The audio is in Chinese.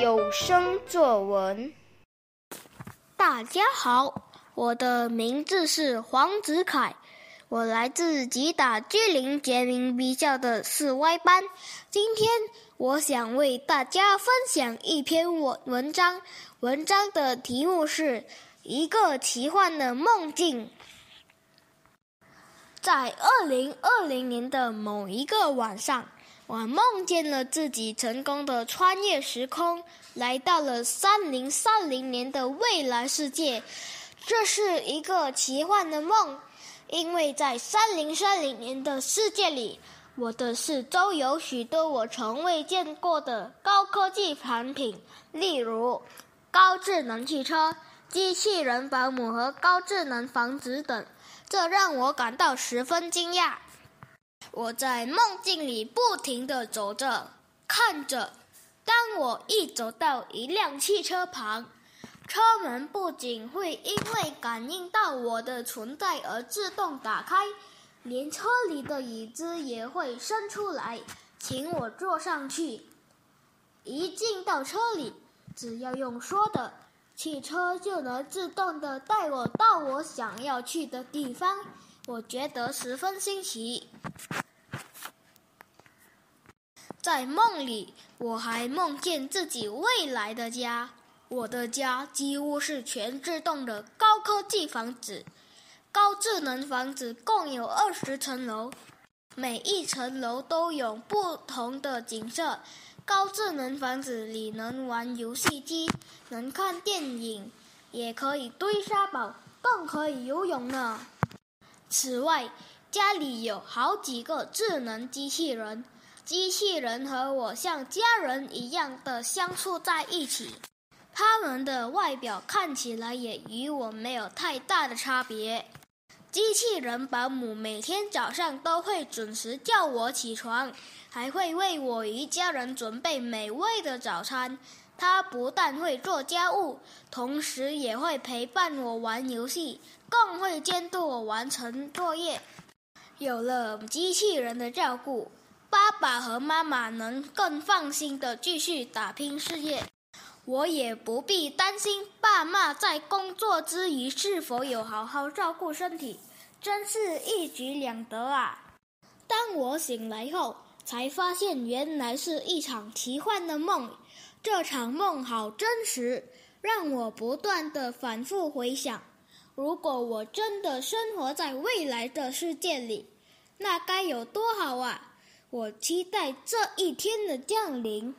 有声作文。大家好，我的名字是黄子凯，我来自吉打居林杰明比校的四 Y 班。今天我想为大家分享一篇文文章，文章的题目是《一个奇幻的梦境》。在二零二零年的某一个晚上。我梦见了自己成功的穿越时空，来到了三零三零年的未来世界。这是一个奇幻的梦，因为在三零三零年的世界里，我的四周有许多我从未见过的高科技产品，例如高智能汽车、机器人保姆和高智能房子等，这让我感到十分惊讶。我在梦境里不停地走着，看着。当我一走到一辆汽车旁，车门不仅会因为感应到我的存在而自动打开，连车里的椅子也会伸出来，请我坐上去。一进到车里，只要用说的，汽车就能自动地带我到我想要去的地方。我觉得十分新奇。在梦里，我还梦见自己未来的家。我的家几乎是全自动的高科技房子，高智能房子共有二十层楼，每一层楼都有不同的景色。高智能房子里能玩游戏机，能看电影，也可以堆沙堡，更可以游泳呢。此外，家里有好几个智能机器人。机器人和我像家人一样的相处在一起，他们的外表看起来也与我没有太大的差别。机器人保姆每天早上都会准时叫我起床，还会为我一家人准备美味的早餐。他不但会做家务，同时也会陪伴我玩游戏，更会监督我完成作业。有了机器人的照顾。爸爸和妈妈能更放心的继续打拼事业，我也不必担心爸妈在工作之余是否有好好照顾身体，真是一举两得啊！当我醒来后，才发现原来是一场奇幻的梦，这场梦好真实，让我不断的反复回想：如果我真的生活在未来的世界里，那该有多好啊！我期待这一天的降临。